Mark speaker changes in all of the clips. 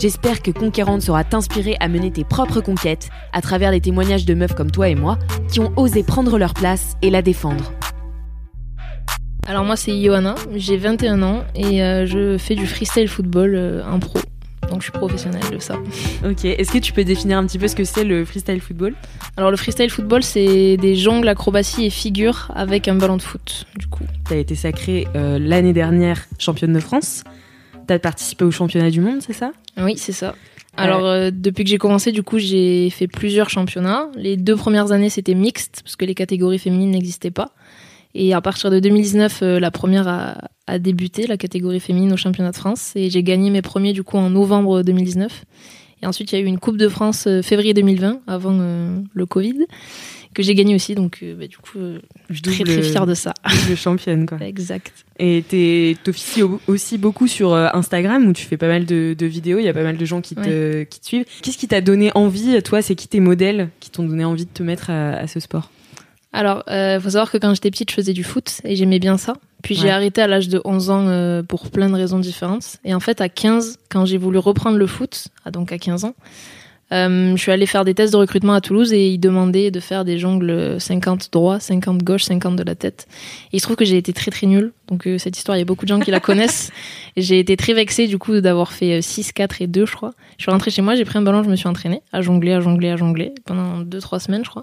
Speaker 1: J'espère que Conquérante saura t'inspirer à mener tes propres conquêtes à travers les témoignages de meufs comme toi et moi qui ont osé prendre leur place et la défendre.
Speaker 2: Alors moi c'est Johanna, j'ai 21 ans et euh, je fais du freestyle football euh, en pro. Donc je suis professionnelle de ça.
Speaker 1: Ok, est-ce que tu peux définir un petit peu ce que c'est le freestyle football?
Speaker 2: Alors le freestyle football c'est des jongles, acrobaties et figures avec un ballon de foot du coup.
Speaker 1: Tu as été sacrée euh, l'année dernière championne de France. Tu as participé au championnat du monde, c'est ça?
Speaker 2: Oui c'est ça. Alors euh, depuis que j'ai commencé du coup j'ai fait plusieurs championnats. Les deux premières années c'était mixte parce que les catégories féminines n'existaient pas. Et à partir de 2019, euh, la première a, a, débuté, la catégorie féminine au championnat de France. Et j'ai gagné mes premiers du coup en novembre 2019. Et ensuite, il y a eu une Coupe de France euh, février 2020, avant le Covid, que j'ai gagné aussi. Donc, euh, bah, du coup, je suis très très fière de ça.
Speaker 1: Le championne, quoi.
Speaker 2: exact.
Speaker 1: Et tu officies aussi beaucoup sur Instagram, où tu fais pas mal de, de vidéos. Il y a pas mal de gens qui te, qui te suivent. Qu'est-ce qui t'a donné envie, toi C'est qui tes modèles qui t'ont donné envie de te mettre à, à ce sport?
Speaker 2: Alors, il euh, faut savoir que quand j'étais petite, je faisais du foot et j'aimais bien ça. Puis j'ai arrêté à l'âge de 11 ans euh, pour plein de raisons différentes. Et en fait, à 15, quand j'ai voulu reprendre le foot, ah, donc à 15 ans, euh, je suis allée faire des tests de recrutement à Toulouse et ils demandaient de faire des jongles 50 droit, 50 gauche, 50 de la tête. Et il se trouve que j'ai été très très nulle. Donc euh, cette histoire, il y a beaucoup de gens qui la connaissent. J'ai été très vexée du coup d'avoir fait 6, 4 et 2, je crois. Je suis rentrée chez moi, j'ai pris un ballon, je me suis entraînée à jongler, à jongler, à jongler pendant 2-3 semaines, je crois.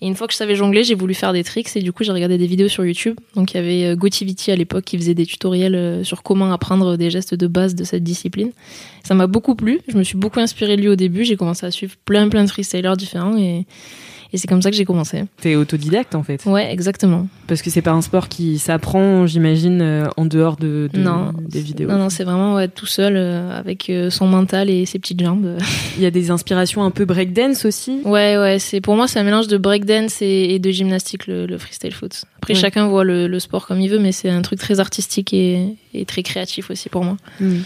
Speaker 2: Et une fois que je savais jongler, j'ai voulu faire des tricks et du coup j'ai regardé des vidéos sur YouTube. Donc il y avait euh, Gotivity à l'époque qui faisait des tutoriels euh, sur comment apprendre des gestes de base de cette discipline. Ça m'a beaucoup plu, je me suis beaucoup inspirée de lui au début, j'ai commencé à suivre plein plein de freestylers différents et et c'est comme ça que j'ai commencé.
Speaker 1: T'es autodidacte en fait
Speaker 2: Ouais, exactement.
Speaker 1: Parce que c'est pas un sport qui s'apprend, j'imagine, euh, en dehors de, des vidéos.
Speaker 2: Non, non, c'est vraiment ouais, tout seul euh, avec euh, son mental et ses petites jambes.
Speaker 1: Il y a des inspirations un peu breakdance aussi?
Speaker 2: Ouais, ouais. C'est pour moi c'est un mélange de breakdance et, et de gymnastique le, freestyle foot. Après chacun voit le, sport comme il veut, mais c'est un truc très artistique et, et, très créatif aussi pour moi.
Speaker 1: Hmm.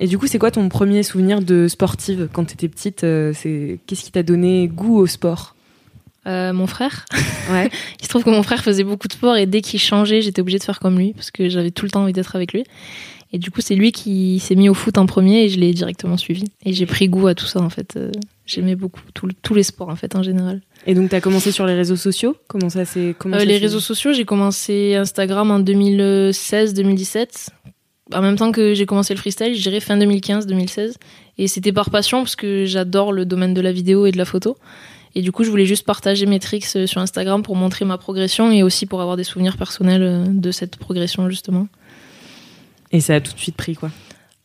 Speaker 1: Et du coup, c'est quoi ton premier souvenir de sportive? Quand t'étais petite C'est qu'est-ce qui t'a donné goût au sport?
Speaker 2: Euh, mon frère. Ouais. Il se trouve que mon frère faisait beaucoup de sport et dès qu'il changeait, j'étais obligée de faire comme lui parce que j'avais tout le temps envie d'être avec lui. Et du coup, c'est lui qui s'est mis au foot en premier et je l'ai directement suivi. Et j'ai pris goût à tout ça en fait. Euh, j'aimais beaucoup tous les sports en fait en général.
Speaker 1: Et donc, tu as commencé sur les réseaux sociaux? Comment ça s'est
Speaker 2: euh, Les réseaux sociaux, j'ai commencé Instagram en 2016-2017. En même temps que j'ai commencé le freestyle, je dirais fin 2015-2016. Et c'était par passion parce que j'adore le domaine de la vidéo et de la photo. Et du coup, je voulais juste partager mes tricks euh, sur Instagram pour montrer ma progression et aussi pour avoir des souvenirs personnels euh, de cette progression, justement.
Speaker 1: Et ça a tout de suite pris, quoi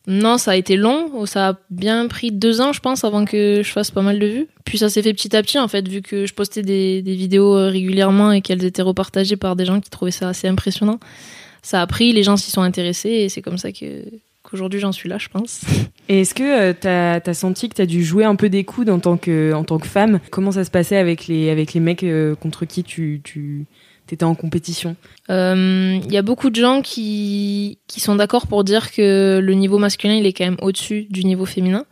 Speaker 2: Non, ça a été long. Ça a bien pris deux ans, je pense, avant que je fasse pas mal de vues. Puis ça s'est fait petit à petit, en fait, vu que je postais des, des vidéos euh, régulièrement et qu'elles étaient repartagées par des gens qui trouvaient ça assez impressionnant. Ça a pris, les gens s'y sont intéressés et c'est comme ça que Aujourd'hui, j'en suis là, je pense.
Speaker 1: Et est-ce que euh, tu as, senti que tu as dû jouer un peu des coudes en tant que, en tant que femme? Comment ça se passait avec les, avec les mecs euh, contre qui tu, tu étais en compétition?
Speaker 2: Il euh, y a beaucoup de gens qui, qui sont d'accord pour dire que le niveau masculin, il est quand même au-dessus du niveau féminin.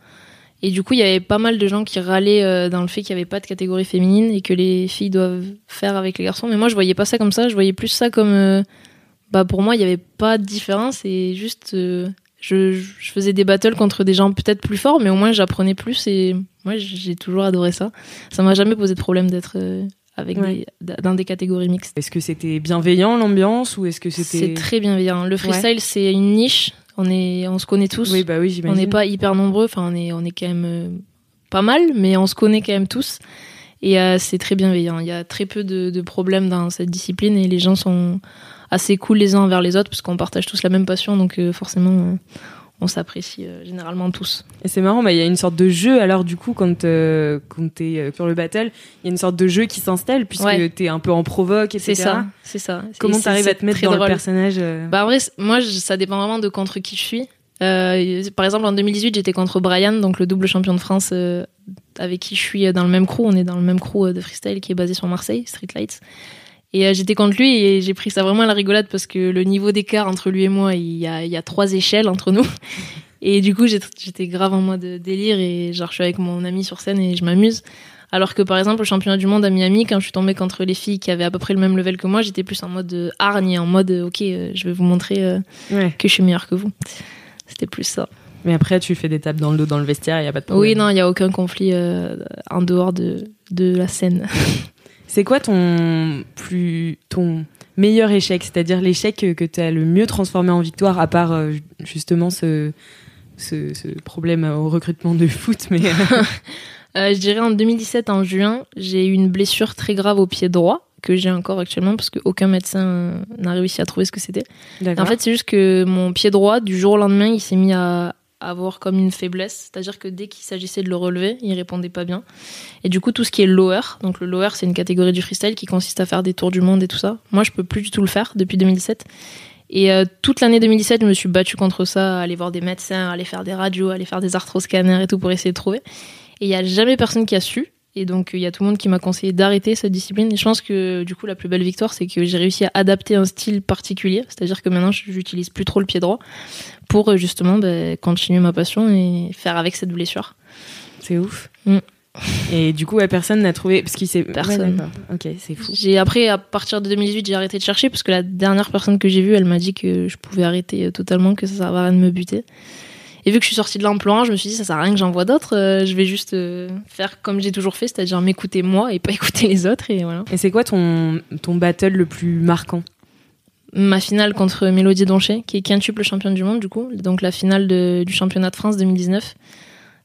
Speaker 2: Et du coup, il y avait pas mal de gens qui râlaient dans le fait qu'il n'y avait pas de catégorie féminine et que les filles doivent faire avec les garçons. Mais moi, je voyais pas ça comme ça. Je voyais plus ça comme, bah, pour moi, il n'y avait pas de différence et juste je, je, faisais des battles contre des gens peut-être plus forts, mais au moins j'apprenais plus et moi j'ai toujours adoré ça. Ça m'a jamais posé de problème d'être euh, avec dans des catégories mixtes.
Speaker 1: Est-ce que c'était bienveillant l'ambiance ou est-ce que c'était
Speaker 2: C'est très bienveillant. Le freestyle c'est une niche On est, on se connaît tous.
Speaker 1: Oui, bah oui,
Speaker 2: on
Speaker 1: j'imagine.
Speaker 2: n'est pas hyper nombreux. Enfin, on est, on est quand même euh, pas mal, mais on se connaît quand même tous. Et euh, c'est très bienveillant. Il y a très peu de, de problèmes dans cette discipline et les gens sont assez cool les uns envers les autres parce qu'on partage tous la même passion. Donc euh, forcément, on s'apprécie euh, généralement tous.
Speaker 1: Et c'est marrant, bah, il y a une sorte de jeu. Alors, du coup, quand, euh, quand t'es euh, sur le battle, il y a une sorte de jeu qui s'installe puisque
Speaker 2: Ouais.
Speaker 1: t'es un peu en provoque, etc.
Speaker 2: C'est ça, c'est ça.
Speaker 1: Comment t'arrives à te mettre dans
Speaker 2: très
Speaker 1: le
Speaker 2: drôle.
Speaker 1: personnage
Speaker 2: Bah en vrai, moi, je- ça dépend vraiment de contre qui je suis. Par exemple, en 2018, j'étais contre Brian, donc le double champion de France, avec qui je suis dans le même crew. On est dans le même crew de freestyle qui est basé sur Marseille, Street Lights. Et euh, j'étais contre lui et j'ai pris ça vraiment à la rigolade parce que le niveau d'écart entre lui et moi, il y a, il y a trois échelles entre nous. Et du coup, j'étais grave en mode délire et genre je suis avec mon ami sur scène et je m'amuse. Alors que par exemple, au championnat du monde à Miami, quand je suis tombée contre les filles qui avaient à peu près le même level que moi, j'étais plus en mode hargne et en mode euh, ok, euh, je vais vous montrer
Speaker 1: Ouais.
Speaker 2: que je suis meilleure que vous. C'était plus ça.
Speaker 1: Mais après, tu fais des tapes dans le dos dans le vestiaire, il y a pas de problème.
Speaker 2: Oui, non, il n'y a aucun conflit euh, en dehors de, de la scène.
Speaker 1: C'est quoi ton plus ton meilleur échec, c'est-à-dire l'échec que, tu as le mieux transformé en victoire, à part euh, justement ce, ce, ce problème au recrutement de foot, mais euh,
Speaker 2: Euh, je dirais en 2017, en juin, j'ai eu une blessure très grave au pied droit que j'ai encore actuellement parce qu'aucun médecin n'a réussi à trouver ce que c'était. En fait, c'est juste que mon pied droit, du jour au lendemain, il s'est mis à avoir comme une faiblesse. C'est-à-dire que dès qu'il s'agissait de le relever, il répondait pas bien. Et du coup, tout ce qui est lower, donc le lower, c'est une catégorie du freestyle qui consiste à faire des tours du monde et tout ça. Moi, je peux plus du tout le faire depuis 2017. Et euh, toute l'année 2017, je me suis battue contre ça, aller voir des médecins, aller faire des radios, aller faire des arthroscanners et tout pour essayer de trouver. Et il y a jamais personne qui a su. Et donc, il y a tout le monde qui m'a conseillé d'arrêter cette discipline. Et je pense que, du coup, la plus belle victoire, c'est que j'ai réussi à adapter un style particulier. C'est-à-dire que maintenant, j'utilise plus trop le pied droit pour euh, justement ben, continuer ma passion et faire avec cette blessure.
Speaker 1: c'est ouf.
Speaker 2: Mm.
Speaker 1: Et du coup, ouais, personne n'a trouvé parce qu'il s'est
Speaker 2: Personne.
Speaker 1: Ouais, ok, c'est fou.
Speaker 2: J'ai après, à partir de 2018, j'ai arrêté de chercher parce que la dernière personne que j'ai vue, elle m'a dit que je pouvais arrêter euh, totalement, que ça servait à rien de me buter. Et vu que je suis sortie de l'emploi, je me suis dit ça sert à rien que j'en vois d'autres. euh, je vais juste euh, faire comme j'ai toujours fait, c'est-à-dire m'écouter moi et pas écouter les autres. Et voilà.
Speaker 1: Et c'est quoi ton ton battle le plus marquant?
Speaker 2: Ma finale contre Mélodie Donché, qui est quintuple championne du monde, du coup, donc la finale de- du championnat de France 2019.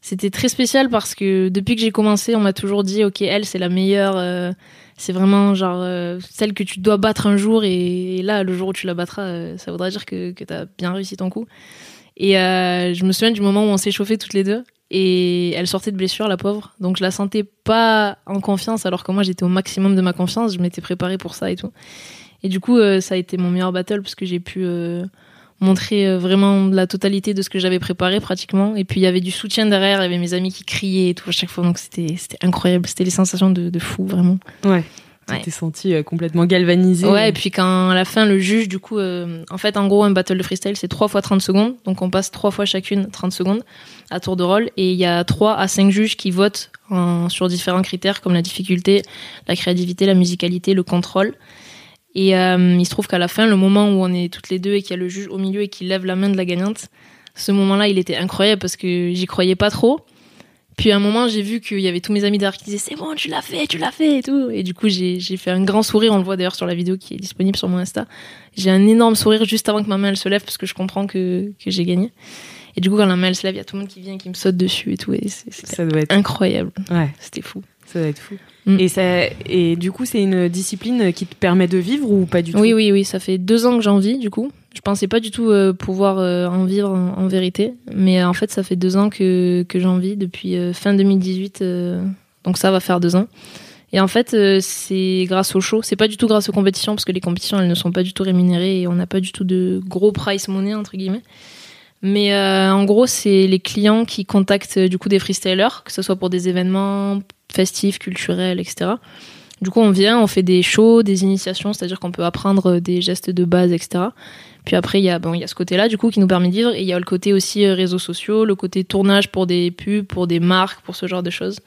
Speaker 2: C'était très spécial parce que depuis que j'ai commencé, on m'a toujours dit, ok, elle, c'est la meilleure, euh, c'est vraiment genre euh, celle que tu dois battre un jour, et, là, le jour où tu la battras, euh, ça voudra dire que, que tu as bien réussi ton coup. Et euh, je me souviens du moment où on s'est chauffé toutes les deux, et elle sortait de blessure, la pauvre, donc je la sentais pas en confiance, alors que moi, j'étais au maximum de ma confiance, je m'étais préparée pour ça et tout. Et du coup, euh, ça a été mon meilleur battle parce que j'ai pu euh, montrer euh, vraiment la totalité de ce que j'avais préparé pratiquement. Et puis il y avait du soutien derrière, il y avait mes amis qui criaient et tout à chaque fois. Donc c'était incroyable, c'était les sensations de, de fou vraiment.
Speaker 1: Ouais. Tu
Speaker 2: Ouais.
Speaker 1: t'es senti euh, complètement galvanisé.
Speaker 2: Ouais, et puis quand à la fin le juge, du coup, euh, en fait, en gros, un battle de freestyle, c'est 3 fois 30 secondes. Donc on passe trois fois chacune 30 secondes à tour de rôle. Et il y a 3 à 5 juges qui votent en- sur différents critères comme la difficulté, la créativité, la musicalité, le contrôle. Et euh, il se trouve qu'à la fin, le moment où on est toutes les deux et qu'il y a le juge au milieu et qui lève la main de la gagnante, ce moment-là, il était incroyable parce que j'y croyais pas trop. Puis à un moment, j'ai vu qu'il y avait tous mes amis derrière qui disaient c'est bon, tu l'as fait, tu l'as fait et tout. Et du coup, j'ai fait un grand sourire. On le voit d'ailleurs sur la vidéo qui est disponible sur mon Insta. J'ai un énorme sourire juste avant que ma main elle se lève parce que je comprends que, que j'ai gagné. Et du coup, quand la main elle se lève, il y a tout le monde qui vient, qui me saute dessus et tout. Et
Speaker 1: Ça doit être
Speaker 2: incroyable.
Speaker 1: ouais,
Speaker 2: C'était fou.
Speaker 1: ça doit être fou.
Speaker 2: Mm.
Speaker 1: Et ça et du coup, c'est une discipline qui te permet de vivre ou pas du tout?
Speaker 2: Oui, oui, oui. Ça fait deux ans que j'en vis, du coup. Je pensais pas du tout euh, pouvoir euh, en vivre en, vérité. Mais euh, en fait, ça fait deux ans que, que j'en vis depuis fin 2018. euh, donc ça va faire deux ans. Et en fait, c'est grâce au show. C'est pas du tout grâce aux compétitions parce que les compétitions, elles ne sont pas du tout rémunérées et on n'a pas du tout de gros price money entre guillemets. Mais en gros, c'est les clients qui contactent du coup des freestylers, que ce soit pour des événements festifs, culturels, etc. Du coup, on vient, on fait des shows, des initiations, c'est-à-dire qu'on peut apprendre des gestes de base, etc. Puis après, il y a, bon, il y a ce côté-là, du coup, qui nous permet de vivre. Et il y a le côté aussi euh, réseaux sociaux, le côté tournage pour des pubs, pour des marques, pour ce genre de choses.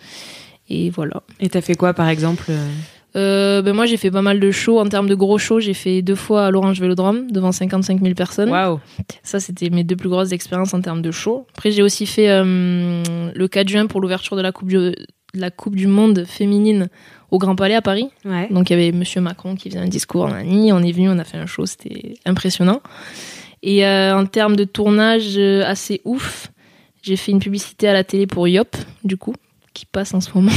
Speaker 2: Et voilà.
Speaker 1: Et t'as fait quoi, par exemple euh
Speaker 2: Euh, ben moi, j'ai fait pas mal de shows. En termes de gros shows, j'ai fait deux fois à l'Orange Vélodrome, devant 55 000 personnes.
Speaker 1: Waouh.
Speaker 2: Ça, c'était mes deux plus grosses expériences en termes de show. Après, j'ai aussi fait euh, le 4 juin pour l'ouverture de la coupe du, de la coupe du Monde féminine au Grand Palais à Paris.
Speaker 1: Ouais.
Speaker 2: Donc il y avait Monsieur Macron qui faisait un discours, on on est venu, on a fait un show, c'était impressionnant. Et en termes de tournage assez ouf, j'ai fait une publicité à la télé pour Yop, du coup, qui passe en ce moment.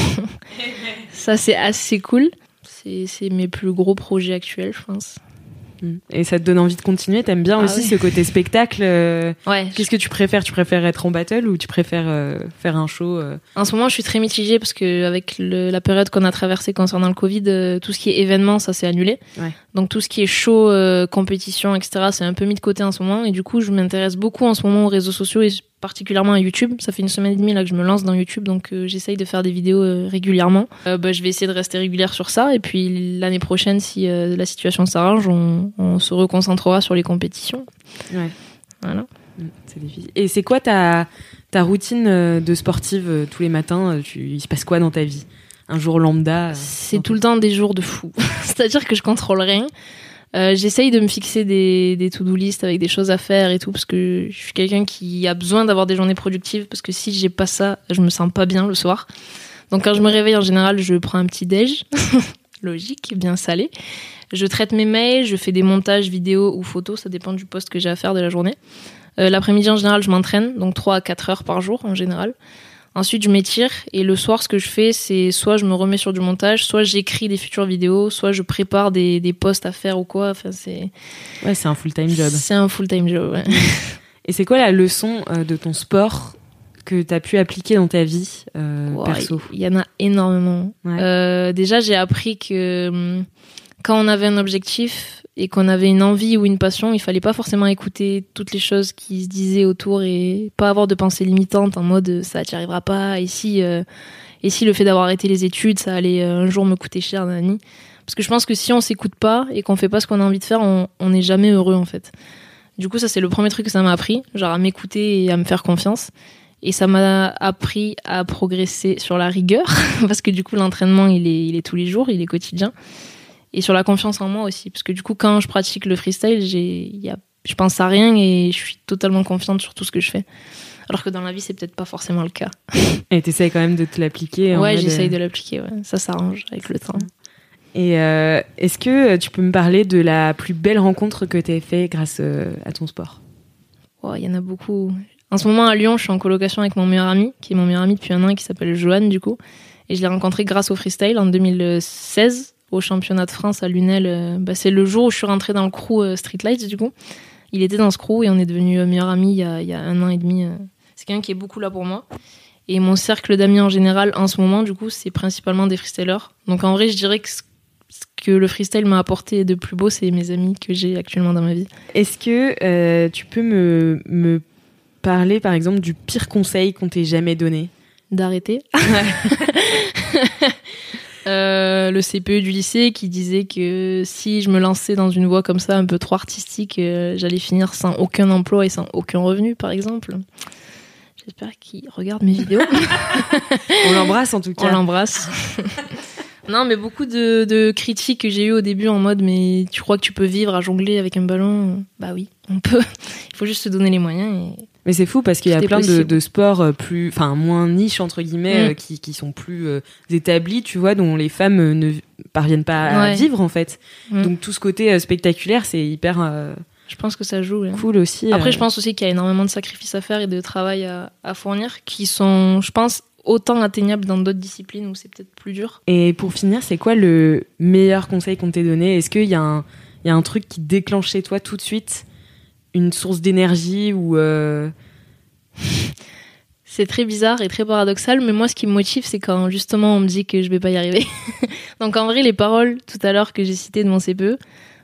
Speaker 2: ça, c'est assez cool. C'est mes plus gros projets actuels, je pense.
Speaker 1: Mm. Et ça te donne envie de continuer? T'aimes bien ah aussi ce côté spectacle euh,
Speaker 2: Ouais.
Speaker 1: Qu'est-ce que tu préfères? Tu préfères être en battle ou tu préfères euh, faire un show euh?
Speaker 2: En ce moment, je suis très mitigée parce que avec la période qu'on a traversée concernant le Covid, tout ce qui est événement, ça s'est annulé.
Speaker 1: Ouais.
Speaker 2: Donc tout ce qui est show, compétition, etc., c'est un peu mis de côté en ce moment. Et du coup, je m'intéresse beaucoup en ce moment aux réseaux sociaux et particulièrement à YouTube. Ça fait une semaine et demie là que je me lance dans YouTube, donc euh, j'essaye de faire des vidéos euh, régulièrement. Euh, bah, je vais essayer de rester régulière sur ça, et puis l'année prochaine, si la situation s'arrange, on, se reconcentrera sur les compétitions.
Speaker 1: Ouais.
Speaker 2: Voilà.
Speaker 1: Mm, c'est difficile. Et c'est quoi ta, ta routine de sportive tous les matins tu, Il se passe quoi dans ta vie? Un jour lambda?
Speaker 2: C'est tout le temps des jours de fou. C'est-à-dire que je contrôle rien. Euh, j'essaye de me fixer des, to-do list avec des choses à faire et tout, parce que je suis quelqu'un qui a besoin d'avoir des journées productives, parce que si j'ai pas ça, je me sens pas bien le soir. Donc quand je me réveille, en général, je prends un petit déj, logique, bien salé. Je traite mes mails, je fais des montages vidéo ou photos, ça dépend du poste que j'ai à faire de la journée. Euh, L'après-midi, en général, je m'entraîne, donc 3 à 4 heures par jour en général. Ensuite, je m'étire et le soir, ce que je fais, c'est soit je me remets sur du montage, soit j'écris des futures vidéos, soit je prépare des, des posts à faire ou quoi. Enfin, c'est.
Speaker 1: Ouais, c'est un full-time job.
Speaker 2: C'est un full-time job, ouais.
Speaker 1: Et c'est quoi la leçon euh, de ton sport que tu as pu appliquer dans ta vie euh, perso?
Speaker 2: Il y en a énormément. Euh, déjà, j'ai appris que hum, quand on avait un objectif, et qu'on avait une envie ou une passion, il fallait pas forcément écouter toutes les choses qui se disaient autour et pas avoir de pensées limitantes en mode ça t'y arrivera pas et si euh, et si le fait d'avoir arrêté les études ça allait euh, un jour me coûter cher Nani parce que je pense que si on s'écoute pas et qu'on fait pas ce qu'on a envie de faire on n'est jamais heureux en fait. Du coup ça c'est le premier truc que ça m'a appris genre à m'écouter et à me faire confiance. Et ça m'a appris à progresser sur la rigueur parce que du coup l'entraînement il est il est tous les jours il est quotidien et sur la confiance en moi aussi. Parce que du coup quand je pratique le freestyle j'ai y a, je pense à rien et je suis totalement confiante sur tout ce que je fais. Alors que dans la vie c'est peut-être pas forcément le cas.
Speaker 1: Et t'essayes quand même de te l'appliquer
Speaker 2: ouais j'essaye de l'appliquer ouais. ça s'arrange avec le temps.
Speaker 1: Et euh, est-ce que tu peux me parler de la plus belle rencontre que tu as fait grâce euh, à ton sport?
Speaker 2: Il y en a beaucoup. En ce moment à Lyon je suis en colocation avec mon meilleur ami qui est mon meilleur ami depuis un an qui s'appelle Johan du coup. Et je l'ai rencontré grâce au freestyle en 2016 au championnat de France à Lunel. Euh, bah, c'est le jour où je suis rentrée dans le crew euh, Streetlights, du coup. Il était dans ce crew et on est devenus euh, meilleurs amis il y, a, il y a un an et demi. C'est quelqu'un qui est beaucoup là pour moi. Et mon cercle d'amis en général, en ce moment, du coup, c'est principalement des freestylers. Donc en vrai, je dirais que ce que le freestyle m'a apporté de plus beau, c'est mes amis que j'ai actuellement dans ma vie.
Speaker 1: Est-ce que tu peux me, me parler, par exemple, du pire conseil qu'on t'ait jamais donné?
Speaker 2: D'arrêter. Euh, le CPE du lycée qui disait que si je me lançais dans une voie comme ça un peu trop artistique, euh, j'allais finir sans aucun emploi et sans aucun revenu, par exemple. J'espère qu'il regarde mes vidéos.
Speaker 1: On l'embrasse en tout cas.
Speaker 2: On l'embrasse. non, mais beaucoup de, de critiques que j'ai eues au début en mode mais tu crois que tu peux vivre à jongler avec un ballon? Bah oui, on peut. Il faut juste se donner les moyens et
Speaker 1: mais c'est fou parce qu'il y a plein de, de, sports euh, plus, enfin moins niche entre guillemets, mm. euh, qui, qui, sont plus euh, établis, tu vois, dont les femmes ne parviennent pas à vivre en fait. Mm. Donc tout ce côté spectaculaire, c'est hyper.
Speaker 2: je pense que ça joue.
Speaker 1: Cool aussi.
Speaker 2: Après, je pense aussi qu'il y a énormément de sacrifices à faire et de travail à, à fournir, qui sont, je pense, autant atteignables dans d'autres disciplines où c'est peut-être plus dur.
Speaker 1: Et pour finir, c'est quoi le meilleur conseil qu'on t'ait donné? Est-ce qu'il y, y, a un truc qui déclenche chez toi tout de suite? Une source d'énergie ou euh,
Speaker 2: c'est très bizarre et très paradoxal, mais moi, ce qui me motive, c'est quand justement on me dit que je vais pas y arriver. Donc en vrai, les paroles tout à l'heure que j'ai citées de mon CPE,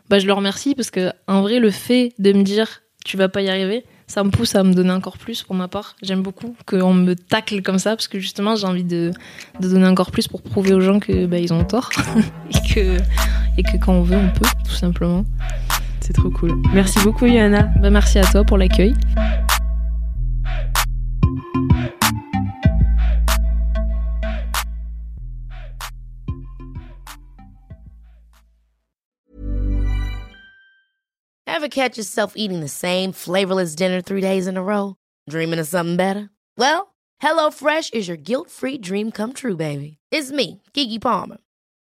Speaker 2: bah je le remercie parce que en vrai, le fait de me dire tu vas pas y arriver, ça me pousse à me donner encore plus pour ma part. J'aime beaucoup qu'on me tacle comme ça parce que justement, j'ai envie de, de, donner encore plus pour prouver aux gens que bah, ont tort et que et que quand on veut, on peut, tout simplement.
Speaker 1: C'est trop cool. Merci beaucoup, Yana.
Speaker 2: Bah, merci à toi pour l'accueil.
Speaker 3: Ever catch yourself eating the same flavorless dinner three days in a row? Dreaming of something better? Well, HelloFresh is your guilt-free dream come true, baby. It's me, Kiki Palmer.